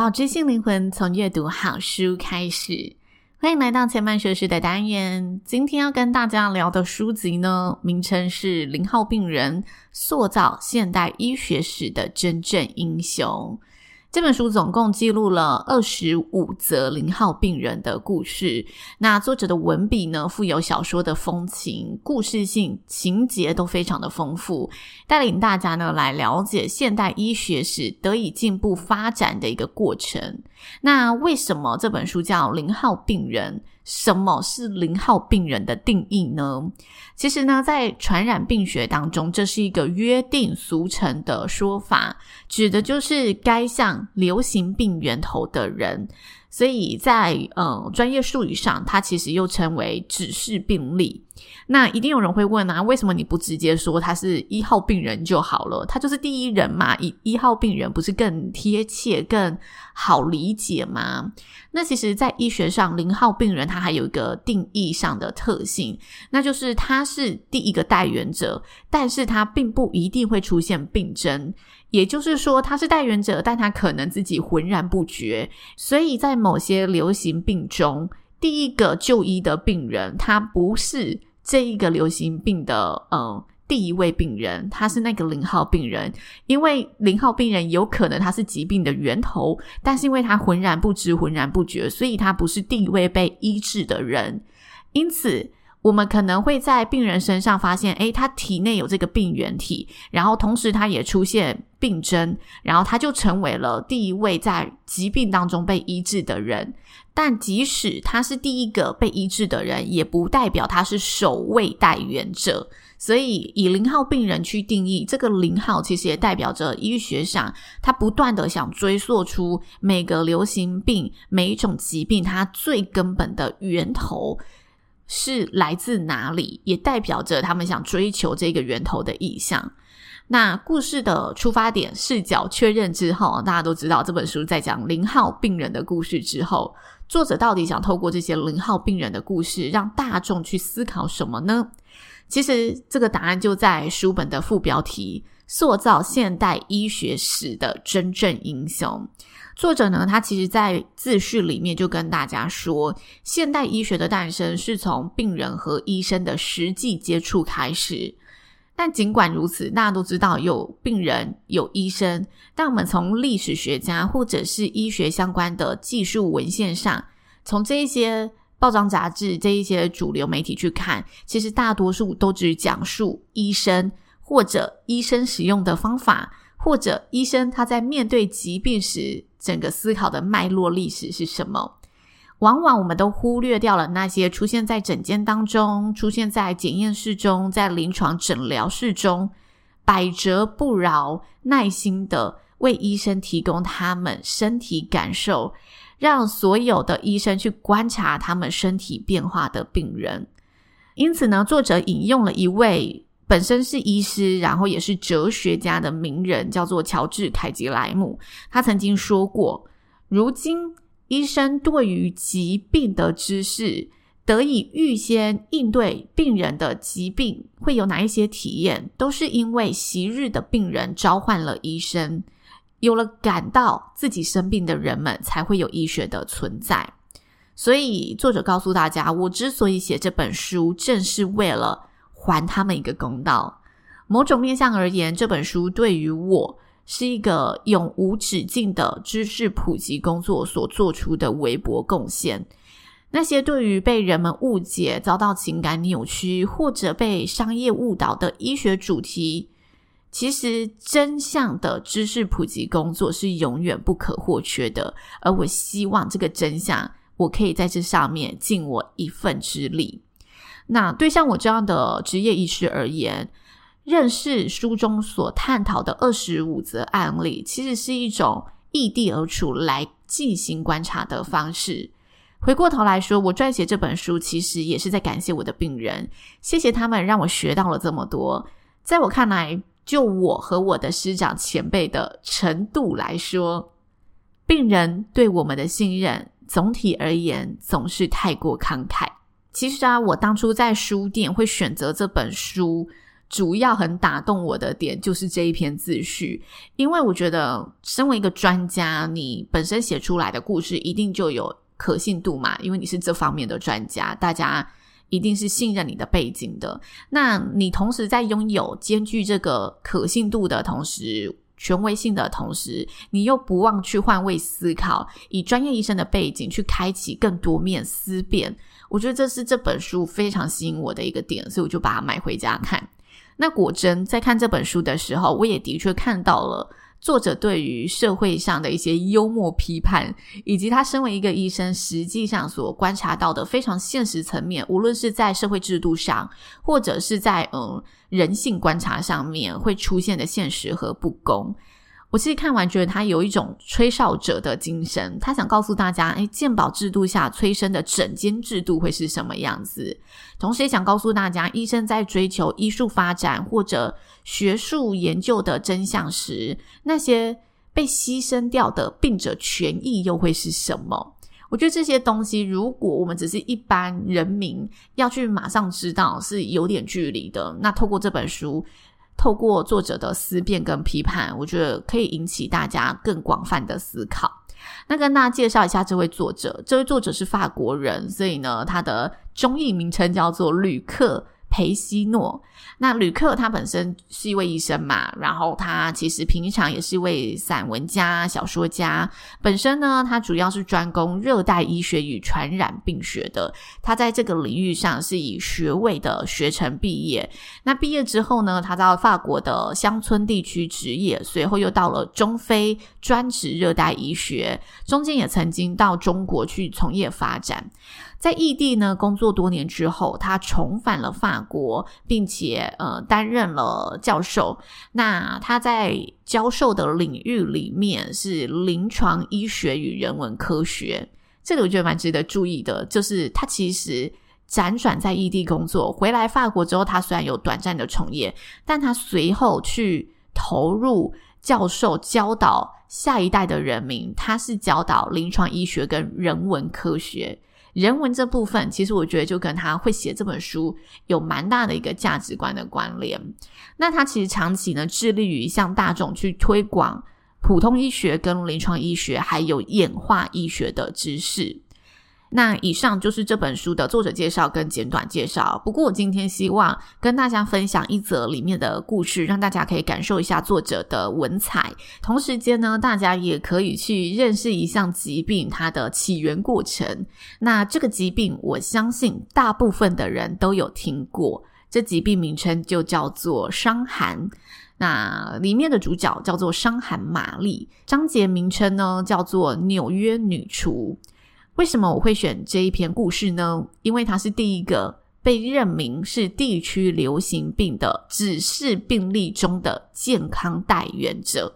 抱知性灵魂，从阅读好书开始。欢迎来到前半学时的单元。今天要跟大家聊的书籍呢，名称是《零号病人：塑造现代医学史的真正英雄》。这本书总共记录了二十五则零号病人的故事。那作者的文笔呢，富有小说的风情，故事性、情节都非常的丰富，带领大家呢来了解现代医学史得以进步发展的一个过程。那为什么这本书叫零号病人？什么是零号病人的定义呢？其实呢，在传染病学当中，这是一个约定俗成的说法，指的就是该项流行病源头的人。所以在呃专业术语上，它其实又称为指示病例。那一定有人会问啊，为什么你不直接说他是一号病人就好了？他就是第一人嘛，一一号病人不是更贴切、更好理解吗？那其实，在医学上，零号病人他还有一个定义上的特性，那就是他是第一个带源者，但是他并不一定会出现病症。也就是说，他是带源者，但他可能自己浑然不觉。所以在某些流行病中，第一个就医的病人，他不是这一个流行病的嗯第一位病人，他是那个零号病人。因为零号病人有可能他是疾病的源头，但是因为他浑然不知、浑然不觉，所以他不是第一位被医治的人。因此。我们可能会在病人身上发现，诶，他体内有这个病原体，然后同时他也出现病征，然后他就成为了第一位在疾病当中被医治的人。但即使他是第一个被医治的人，也不代表他是首位带源者。所以，以零号病人去定义这个零号，其实也代表着医学上他不断地想追溯出每个流行病、每一种疾病它最根本的源头。是来自哪里，也代表着他们想追求这个源头的意向。那故事的出发点视角确认之后，大家都知道这本书在讲零号病人的故事之后，作者到底想透过这些零号病人的故事，让大众去思考什么呢？其实这个答案就在书本的副标题：塑造现代医学史的真正英雄。作者呢，他其实在自序里面就跟大家说，现代医学的诞生是从病人和医生的实际接触开始。但尽管如此，大家都知道有病人有医生，但我们从历史学家或者是医学相关的技术文献上，从这一些报章杂志、这一些主流媒体去看，其实大多数都只讲述医生或者医生使用的方法，或者医生他在面对疾病时。整个思考的脉络历史是什么？往往我们都忽略掉了那些出现在诊间当中、出现在检验室中、在临床诊疗室中，百折不挠、耐心的为医生提供他们身体感受，让所有的医生去观察他们身体变化的病人。因此呢，作者引用了一位。本身是医师，然后也是哲学家的名人，叫做乔治·凯吉莱姆。他曾经说过：“如今，医生对于疾病的知识，得以预先应对病人的疾病会有哪一些体验，都是因为昔日的病人召唤了医生，有了感到自己生病的人们，才会有医学的存在。所以，作者告诉大家，我之所以写这本书，正是为了。”还他们一个公道。某种面向而言，这本书对于我是一个永无止境的知识普及工作所做出的微薄贡献。那些对于被人们误解、遭到情感扭曲或者被商业误导的医学主题，其实真相的知识普及工作是永远不可或缺的。而我希望这个真相，我可以在这上面尽我一份之力。那对像我这样的职业医师而言，认识书中所探讨的二十五则案例，其实是一种异地而处来进行观察的方式。回过头来说，我撰写这本书，其实也是在感谢我的病人，谢谢他们让我学到了这么多。在我看来，就我和我的师长前辈的程度来说，病人对我们的信任，总体而言总是太过慷慨。其实啊，我当初在书店会选择这本书。主要很打动我的点就是这一篇自序，因为我觉得身为一个专家，你本身写出来的故事一定就有可信度嘛，因为你是这方面的专家，大家一定是信任你的背景的。那你同时在拥有兼具这个可信度的同时，权威性的同时，你又不忘去换位思考，以专业医生的背景去开启更多面思辨。我觉得这是这本书非常吸引我的一个点，所以我就把它买回家看。那果真在看这本书的时候，我也的确看到了作者对于社会上的一些幽默批判，以及他身为一个医生，实际上所观察到的非常现实层面，无论是在社会制度上，或者是在嗯人性观察上面会出现的现实和不公。我其实看完觉得他有一种吹哨者的精神，他想告诉大家，诶，鉴宝制度下催生的诊间制度会是什么样子，同时也想告诉大家，医生在追求医术发展或者学术研究的真相时，那些被牺牲掉的病者权益又会是什么？我觉得这些东西，如果我们只是一般人民要去马上知道，是有点距离的。那透过这本书。透过作者的思辨跟批判，我觉得可以引起大家更广泛的思考。那跟大家介绍一下这位作者，这位作者是法国人，所以呢，他的中译名称叫做吕克。裴西诺，那吕克他本身是一位医生嘛，然后他其实平常也是一位散文家、小说家。本身呢，他主要是专攻热带医学与传染病学的。他在这个领域上是以学位的学成毕业。那毕业之后呢，他到法国的乡村地区执业，随后又到了中非专职热带医学，中间也曾经到中国去从业发展。在异地呢工作多年之后，他重返了法国，并且呃担任了教授。那他在教授的领域里面是临床医学与人文科学，这个我觉得蛮值得注意的。就是他其实辗转在异地工作，回来法国之后，他虽然有短暂的从业，但他随后去投入教授教导下一代的人民，他是教导临床医学跟人文科学。人文这部分，其实我觉得就跟他会写这本书有蛮大的一个价值观的关联。那他其实长期呢致力于向大众去推广普通医学跟临床医学，还有演化医学的知识。那以上就是这本书的作者介绍跟简短介绍。不过我今天希望跟大家分享一则里面的故事，让大家可以感受一下作者的文采。同时间呢，大家也可以去认识一项疾病它的起源过程。那这个疾病，我相信大部分的人都有听过。这疾病名称就叫做伤寒。那里面的主角叫做伤寒玛丽，章节名称呢叫做纽约女厨。为什么我会选这一篇故事呢？因为它是第一个被认明是地区流行病的指示病例中的健康带原者。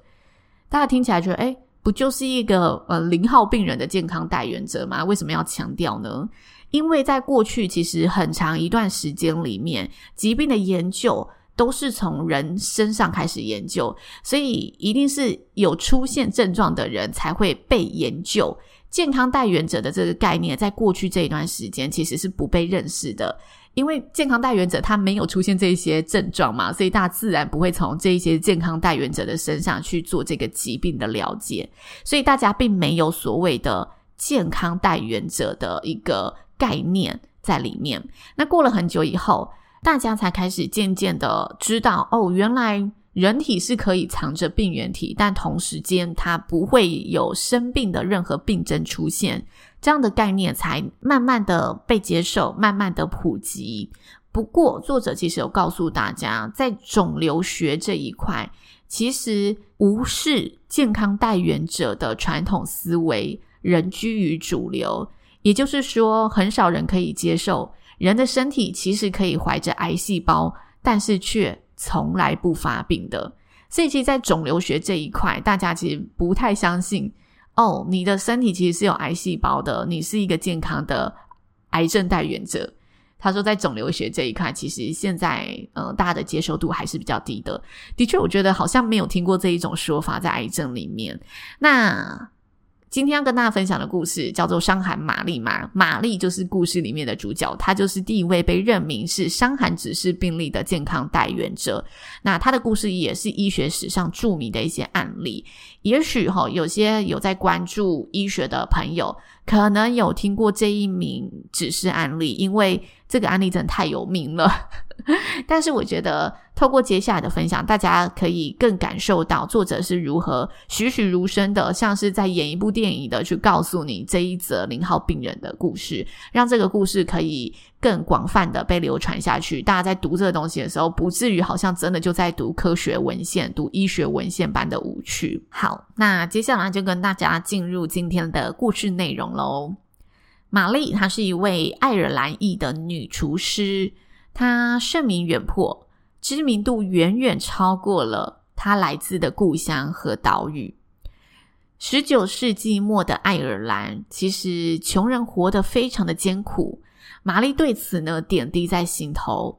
大家听起来觉得，诶，不就是一个呃零号病人的健康带原者吗？为什么要强调呢？因为在过去其实很长一段时间里面，疾病的研究都是从人身上开始研究，所以一定是有出现症状的人才会被研究。健康带原者的这个概念，在过去这一段时间其实是不被认识的，因为健康带原者他没有出现这些症状嘛，所以大自然不会从这一些健康带原者的身上去做这个疾病的了解，所以大家并没有所谓的健康带原者的一个概念在里面。那过了很久以后，大家才开始渐渐的知道，哦，原来。人体是可以藏着病原体，但同时间它不会有生病的任何病症出现，这样的概念才慢慢的被接受，慢慢的普及。不过，作者其实有告诉大家，在肿瘤学这一块，其实无视健康带原者的传统思维仍居于主流，也就是说，很少人可以接受。人的身体其实可以怀着癌细胞，但是却从来不发病的。所以，其实，在肿瘤学这一块，大家其实不太相信哦，你的身体其实是有癌细胞的，你是一个健康的癌症带原者。他说，在肿瘤学这一块，其实现在呃，大家的接受度还是比较低的。的确，我觉得好像没有听过这一种说法在癌症里面。那。今天要跟大家分享的故事叫做《伤寒玛丽》嘛，玛丽就是故事里面的主角，她就是第一位被任命是伤寒指示病例的健康带原者。那她的故事也是医学史上著名的一些案例。也许哈，有些有在关注医学的朋友，可能有听过这一名指示案例，因为这个案例真的太有名了。但是我觉得，透过接下来的分享，大家可以更感受到作者是如何栩栩如生的，像是在演一部电影的去告诉你这一则零号病人的故事，让这个故事可以更广泛的被流传下去。大家在读这个东西的时候，不至于好像真的就在读科学文献、读医学文献般的无趣。好，那接下来就跟大家进入今天的故事内容喽。玛丽她是一位爱尔兰裔的女厨师。她盛名远播，知名度远远超过了他来自的故乡和岛屿。十九世纪末的爱尔兰，其实穷人活得非常的艰苦。玛丽对此呢，点滴在心头。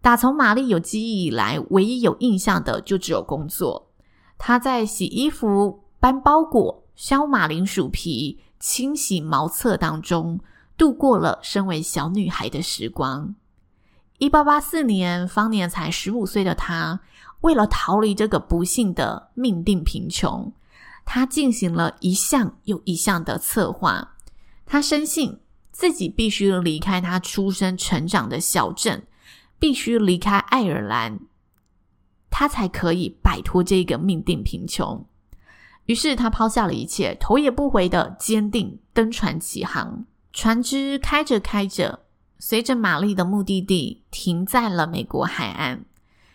打从玛丽有记忆以来，唯一有印象的就只有工作。她在洗衣服、搬包裹、削马铃薯皮、清洗茅厕当中，度过了身为小女孩的时光。一八八四年，方年才十五岁的他，为了逃离这个不幸的命定贫穷，他进行了一项又一项的策划。他深信自己必须离开他出生成长的小镇，必须离开爱尔兰，他才可以摆脱这个命定贫穷。于是，他抛下了一切，头也不回的坚定登船起航。船只开着开着。随着玛丽的目的地停在了美国海岸，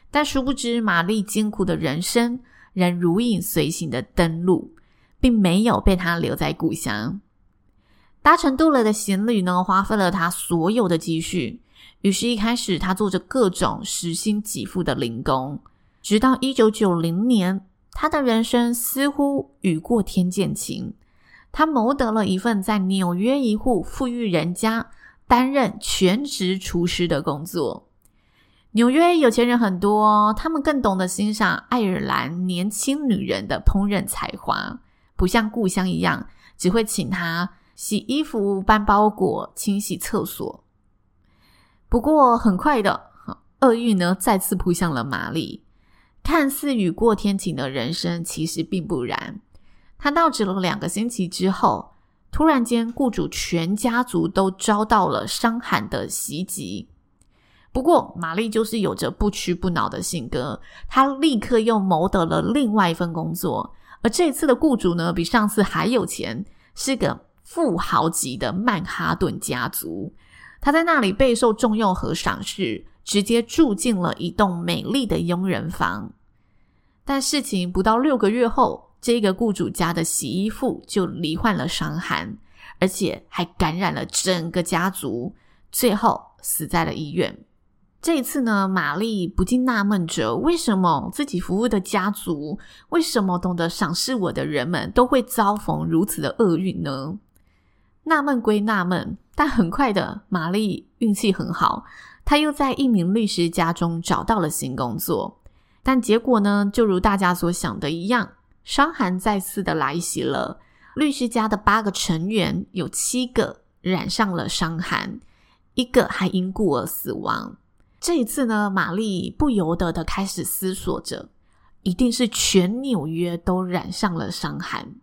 但殊不知玛丽艰苦的人生仍如影随形的登陆，并没有被她留在故乡。搭乘渡轮的行李呢，花费了她所有的积蓄。于是，一开始她做着各种时薪给付的零工，直到一九九零年，她的人生似乎雨过天见晴。他谋得了一份在纽约一户富裕人家。担任全职厨师的工作。纽约有钱人很多，他们更懂得欣赏爱尔兰年轻女人的烹饪才华，不像故乡一样只会请她洗衣服、搬包裹、清洗厕所。不过，很快的，厄运呢再次扑向了玛丽。看似雨过天晴的人生，其实并不然。她到职了两个星期之后。突然间，雇主全家族都遭到了伤寒的袭击。不过，玛丽就是有着不屈不挠的性格，她立刻又谋得了另外一份工作。而这次的雇主呢，比上次还有钱，是个富豪级的曼哈顿家族。她在那里备受重用和赏识，直接住进了一栋美丽的佣人房。但事情不到六个月后，这个雇主家的洗衣妇就罹患了伤寒，而且还感染了整个家族，最后死在了医院。这一次呢，玛丽不禁纳闷着：为什么自己服务的家族，为什么懂得赏识我的人们都会遭逢如此的厄运呢？纳闷归纳闷，但很快的，玛丽运气很好，她又在一名律师家中找到了新工作。但结果呢，就如大家所想的一样。伤寒再次的来袭了，律师家的八个成员有七个染上了伤寒，一个还因故而死亡。这一次呢，玛丽不由得的开始思索着，一定是全纽约都染上了伤寒。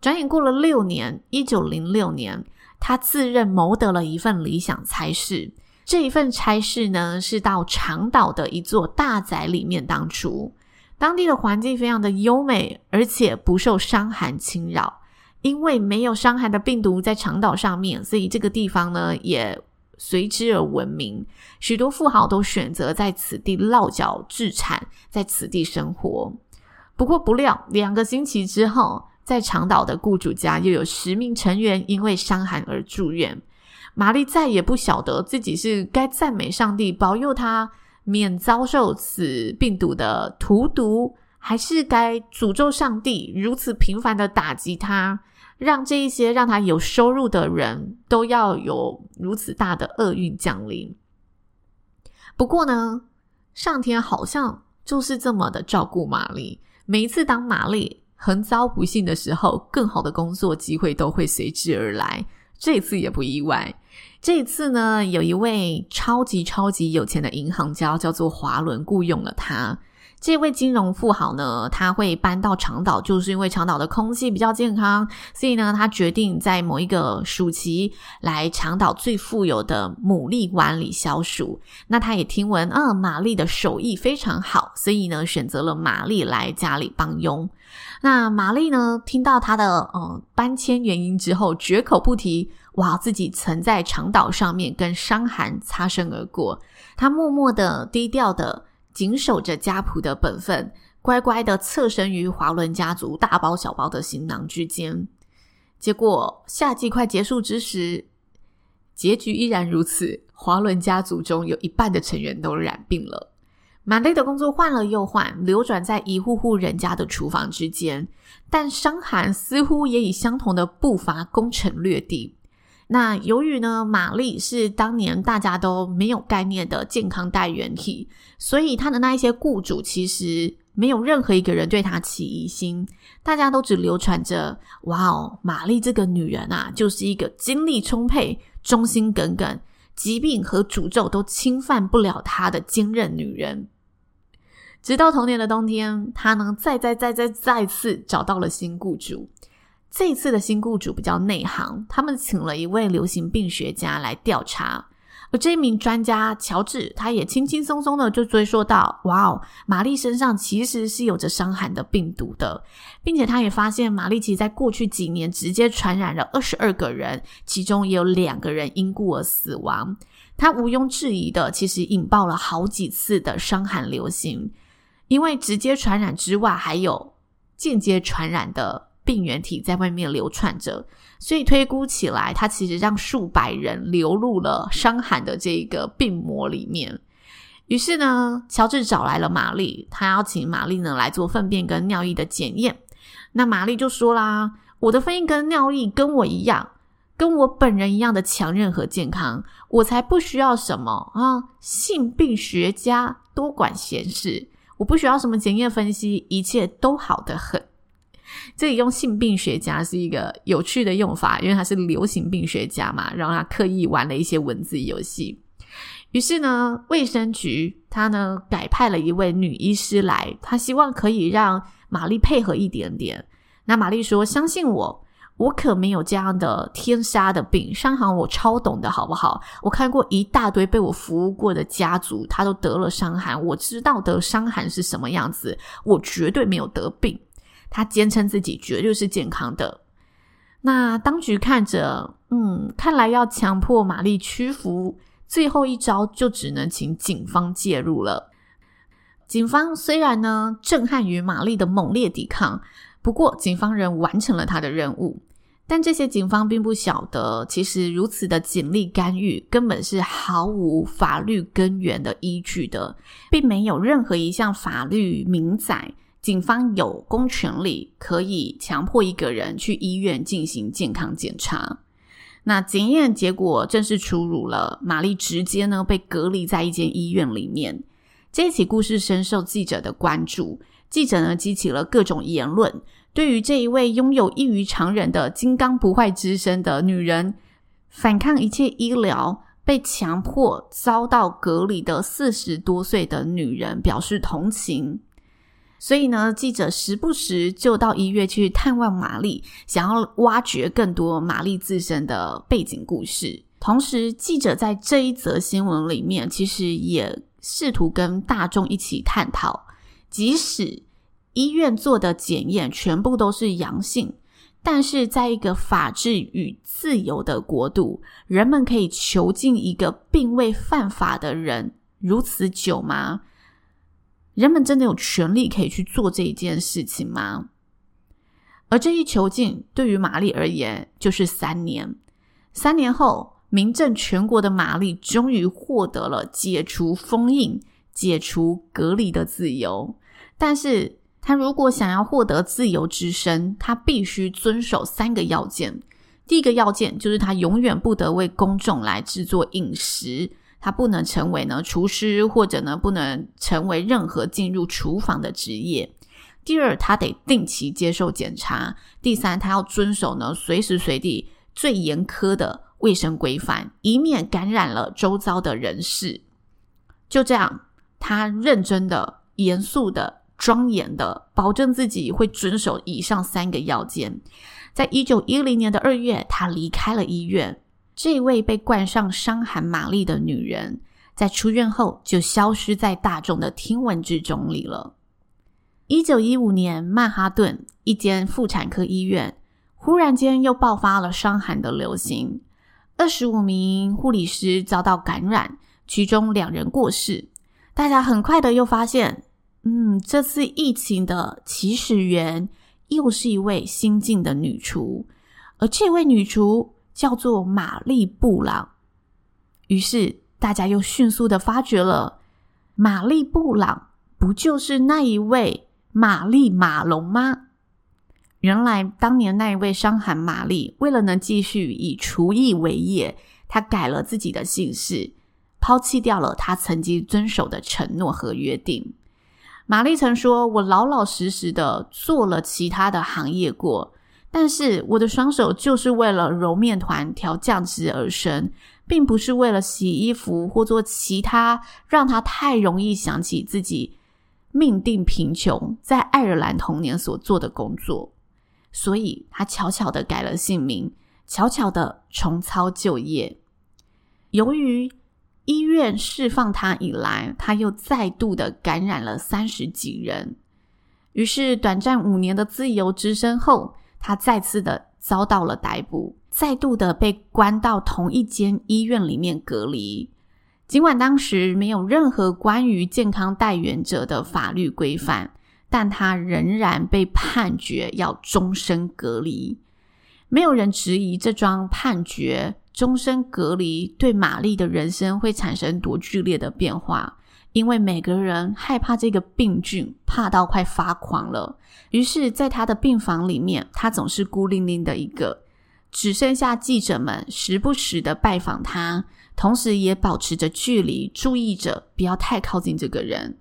转眼过了六年，一九零六年，她自认谋得了一份理想差事。这一份差事呢，是到长岛的一座大宅里面当厨。当地的环境非常的优美，而且不受伤寒侵扰。因为没有伤寒的病毒在长岛上面，所以这个地方呢也随之而闻名。许多富豪都选择在此地落脚置产，在此地生活。不过不料，两个星期之后，在长岛的雇主家又有十名成员因为伤寒而住院。玛丽再也不晓得自己是该赞美上帝保佑她免遭受此病毒的荼毒，还是该诅咒上帝如此频繁的打击他，让这一些让他有收入的人都要有如此大的厄运降临。不过呢，上天好像就是这么的照顾玛丽。每一次当玛丽横遭不幸的时候，更好的工作机会都会随之而来。这次也不意外。这一次呢，有一位超级超级有钱的银行家，叫做华伦，雇佣了他。这位金融富豪呢，他会搬到长岛，就是因为长岛的空气比较健康，所以呢，他决定在某一个暑期来长岛最富有的牡蛎湾里消暑。那他也听闻，啊，玛丽的手艺非常好，所以呢，选择了玛丽来家里帮佣。那玛丽呢，听到他的呃搬迁原因之后，绝口不提，哇，自己曾在长岛上面跟伤寒擦身而过。他默默的、低调的。谨守着家仆的本分，乖乖的侧身于华伦家族大包小包的行囊之间。结果夏季快结束之时，结局依然如此。华伦家族中有一半的成员都染病了。玛丽的工作换了又换，流转在一户户人家的厨房之间，但伤寒似乎也以相同的步伐攻城略地。那由于呢，玛丽是当年大家都没有概念的健康带原体，所以她的那一些雇主其实没有任何一个人对她起疑心，大家都只流传着：哇哦，玛丽这个女人啊，就是一个精力充沛、忠心耿耿，疾病和诅咒都侵犯不了她的坚韧女人。直到同年的冬天，她呢再再再再再次找到了新雇主。这一次的新雇主比较内行，他们请了一位流行病学家来调查，而这一名专家乔治，他也轻轻松松的就追溯到：哇哦，玛丽身上其实是有着伤寒的病毒的，并且他也发现玛丽其实在过去几年直接传染了二十二个人，其中也有两个人因故而死亡。他毋庸置疑的，其实引爆了好几次的伤寒流行，因为直接传染之外，还有间接传染的。病原体在外面流窜着，所以推估起来，它其实让数百人流入了伤寒的这个病魔里面。于是呢，乔治找来了玛丽，他邀请玛丽呢来做粪便跟尿液的检验。那玛丽就说啦：“我的粪液跟尿液跟我一样，跟我本人一样的强韧和健康，我才不需要什么啊性病学家多管闲事，我不需要什么检验分析，一切都好得很。”这里用性病学家是一个有趣的用法，因为他是流行病学家嘛，然后他刻意玩了一些文字游戏。于是呢，卫生局他呢改派了一位女医师来，他希望可以让玛丽配合一点点。那玛丽说：“相信我，我可没有这样的天杀的病，伤寒我超懂的，好不好？我看过一大堆被我服务过的家族，他都得了伤寒，我知道得伤寒是什么样子，我绝对没有得病。”他坚称自己绝对是健康的。那当局看着，嗯，看来要强迫玛丽屈服，最后一招就只能请警方介入了。警方虽然呢震撼于玛丽的猛烈抵抗，不过警方仍完成了他的任务。但这些警方并不晓得，其实如此的警力干预根本是毫无法律根源的依据的，并没有任何一项法律明载。警方有公权力，可以强迫一个人去医院进行健康检查。那检验结果正式出炉了，玛丽直接呢被隔离在一间医院里面。这起故事深受记者的关注，记者呢激起了各种言论，对于这一位拥有异于常人的金刚不坏之身的女人，反抗一切医疗，被强迫遭到隔离的四十多岁的女人表示同情。所以呢，记者时不时就到医院去探望玛丽，想要挖掘更多玛丽自身的背景故事。同时，记者在这一则新闻里面，其实也试图跟大众一起探讨：即使医院做的检验全部都是阳性，但是在一个法治与自由的国度，人们可以囚禁一个并未犯法的人如此久吗？人们真的有权利可以去做这一件事情吗？而这一囚禁对于玛丽而言就是三年。三年后，名震全国的玛丽终于获得了解除封印、解除隔离的自由。但是，她如果想要获得自由之身，她必须遵守三个要件。第一个要件就是她永远不得为公众来制作饮食，他不能成为呢厨师，或者呢不能成为任何进入厨房的职业。第二，他得定期接受检查。第三，他要遵守呢随时随地最严苛的卫生规范，以免感染了周遭的人士。就这样，他认真的、严肃的、庄严的，保证自己会遵守以上三个要件。在一九一零年的二月，他离开了医院。这位被冠上伤寒玛丽的女人，在出院后就消失在大众的听闻之中里了。一九一五年，曼哈顿一间妇产科医院忽然间又爆发了伤寒的流行。二十五名护理师遭到感染，其中两人过世。大家很快的又发现，嗯，这次疫情的起始源又是一位新晋的女厨，而这位女厨叫做玛丽布朗。于是大家又迅速的发觉了，玛丽布朗不就是那一位玛丽马龙吗？原来当年那一位伤寒玛丽，为了能继续以厨艺为业，她改了自己的姓氏，抛弃掉了她曾经遵守的承诺和约定。玛丽曾说：“我老老实实的做了其他的行业过，但是我的双手就是为了揉面团、调酱汁而生，并不是为了洗衣服或做其他让他太容易想起自己命定贫穷，在爱尔兰童年所做的工作。”所以，他悄悄的改了姓名，悄悄的重操旧业。由于医院释放他以来，他又再度的感染了三十几人。于是，短暂五年的自由之身后，他再次的遭到了逮捕，再度的被关到同一间医院里面隔离。尽管当时没有任何关于健康带原者的法律规范。但他仍然被判决要终身隔离，没有人质疑这桩判决终身隔离对玛丽的人生会产生多剧烈的变化，因为每个人害怕这个病菌，怕到快发狂了。于是，在他的病房里面，他总是孤零零的一个，只剩下记者们时不时的拜访他，同时也保持着距离，注意着不要太靠近这个人。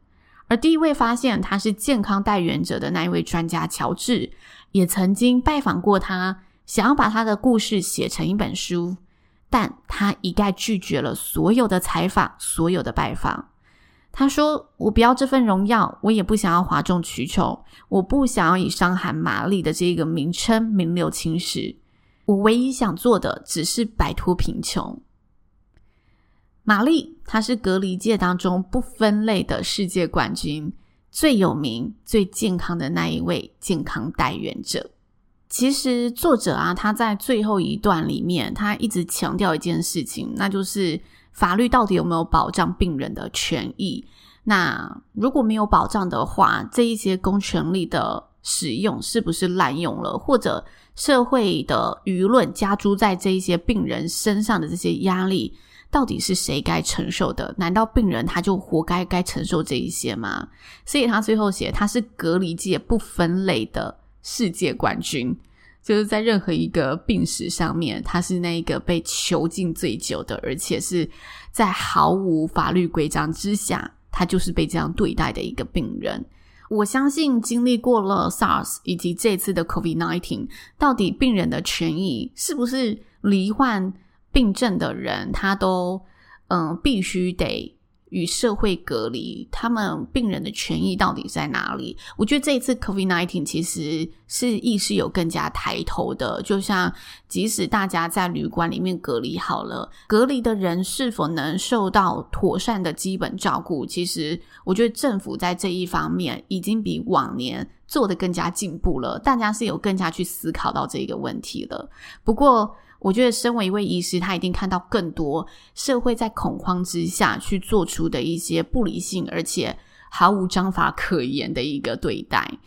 而第一位发现他是健康带原者的那一位专家乔治，也曾经拜访过他，想要把他的故事写成一本书，但他一概拒绝了所有的采访，所有的拜访。他说：“我不要这份荣耀，我也不想要哗众取宠，我不想要以伤寒玛丽的这个名称名留青史。我唯一想做的，只是摆脱贫穷。”玛丽，她是隔离界当中不分类的世界冠军，最有名、最健康的那一位健康代言者。其实作者啊，他在最后一段里面，他一直强调一件事情，那就是法律到底有没有保障病人的权益？那如果没有保障的话，这一些公权力的使用是不是滥用了，或者社会的舆论加诸在这一些病人身上的这些压力？到底是谁该承受的？难道病人他就活该该承受这一些吗？所以他最后写他是隔离界不分类的世界冠军，就是在任何一个病史上面，他是那个被囚禁最久的，而且是在毫无法律规章之下，他就是被这样对待的一个病人。我相信经历过了 SARS 以及这次的 COVID-19，到底病人的权益是不是罹患病症的人，他都嗯必须得与社会隔离。他们病人的权益到底在哪里？我觉得这一次 COVID-19 其实是意识有更加抬头的。就像即使大家在旅馆里面隔离好了，隔离的人是否能受到妥善的基本照顾？其实我觉得政府在这一方面已经比往年做得更加进步了。大家是有更加去思考到这个问题了。不过，我觉得，身为一位医师，他一定看到更多社会在恐慌之下去做出的一些不理性，而且毫无章法可言的一个对待。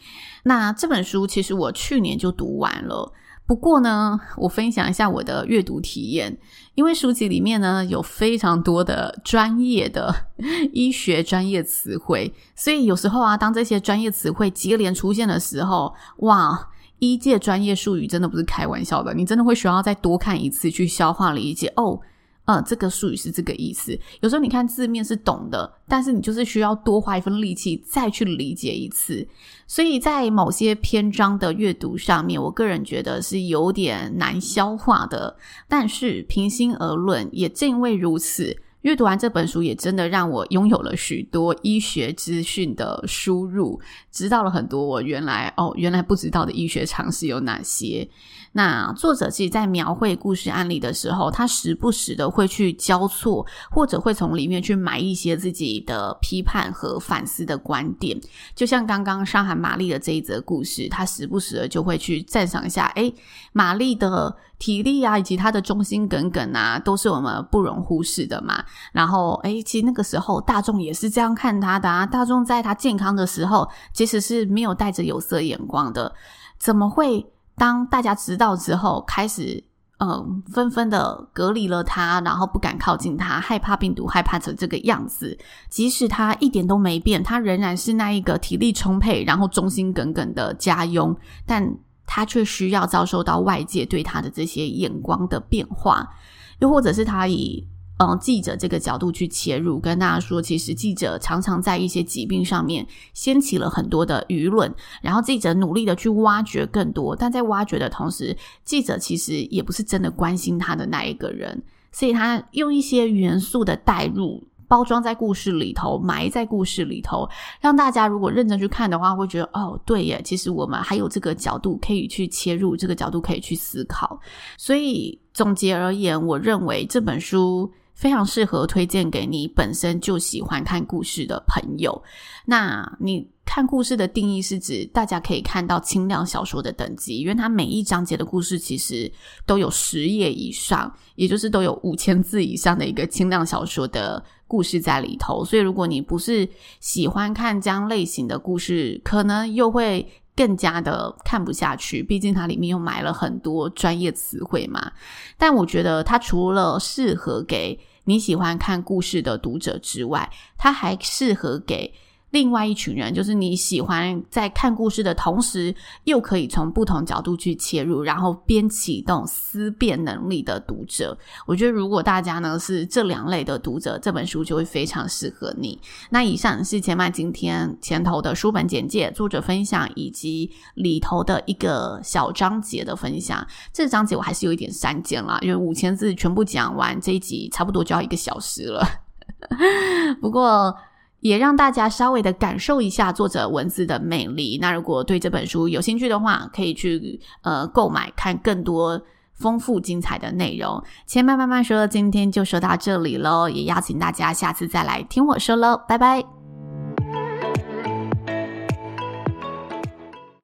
那这本书其实我去年就读完了，不过呢，我分享一下我的阅读体验，因为书籍里面呢有非常多的专业的 医学专业词汇，所以有时候啊，当这些专业词汇接连出现的时候，哇，第一届专业术语真的不是开玩笑的，你真的会需要再多看一次去消化理解哦。呃，这个术语是这个意思。有时候你看字面是懂的，但是你就是需要多花一份力气再去理解一次。所以在某些篇章的阅读上面，我个人觉得是有点难消化的。但是平心而论，也正因为如此。阅读完这本书，也真的让我拥有了许多医学资讯的输入，知道了很多我原来哦原来不知道的医学常识有哪些。那作者其实，在描绘故事案例的时候，他时不时的会去交错，或者会从里面去埋一些自己的批判和反思的观点。就像刚刚伤寒玛丽的这一则故事，他时不时的就会去赞赏一下，诶，玛丽的。体力啊，以及他的忠心耿耿啊，都是我们不容忽视的嘛。然后，诶，其实那个时候大众也是这样看他的啊。大众在他健康的时候，其实是没有带着有色眼光的。怎么会当大家知道之后，开始嗯纷纷的隔离了他，然后不敢靠近他，害怕病毒，害怕成这个样子？即使他一点都没变，他仍然是那一个体力充沛，然后忠心耿耿的家佣，但。他却需要遭受到外界对他的这些眼光的变化，又或者是他以嗯记者这个角度去切入，跟大家说，其实记者常常在一些疾病上面掀起了很多的舆论，然后记者努力的去挖掘更多，但在挖掘的同时，记者其实也不是真的关心他的那一个人，所以他用一些元素的带入。包装在故事里头，埋在故事里头，让大家如果认真去看的话，会觉得哦，对耶，其实我们还有这个角度可以去切入，这个角度可以去思考。所以总结而言，我认为这本书非常适合推荐给你本身就喜欢看故事的朋友。那你看故事的定义是指大家可以看到轻量小说的等级，因为它每一章节的故事其实都有十页以上，也就是都有五千字以上的一个轻量小说的。故事在里头，所以如果你不是喜欢看这样类型的故事，可能又会更加的看不下去。毕竟它里面又埋了很多专业词汇嘛。但我觉得它除了适合给你喜欢看故事的读者之外，它还适合给。另外一群人，就是你喜欢在看故事的同时，又可以从不同角度去切入，然后边启动思辨能力的读者。我觉得，如果大家呢是这两类的读者，这本书就会非常适合你。那以上是前麦今天前头的书本简介、作者分享以及里头的一个小章节的分享。这章节我还是有一点删减啦，因为五千字全部讲完，这一集差不多就要一个小时了。不过。也让大家稍微的感受一下作者文字的魅力。那如果对这本书有兴趣的话，可以去呃购买，看更多丰富精彩的内容。千嫚慢慢说，今天就说到这里喽，也邀请大家下次再来听我说喽，拜拜。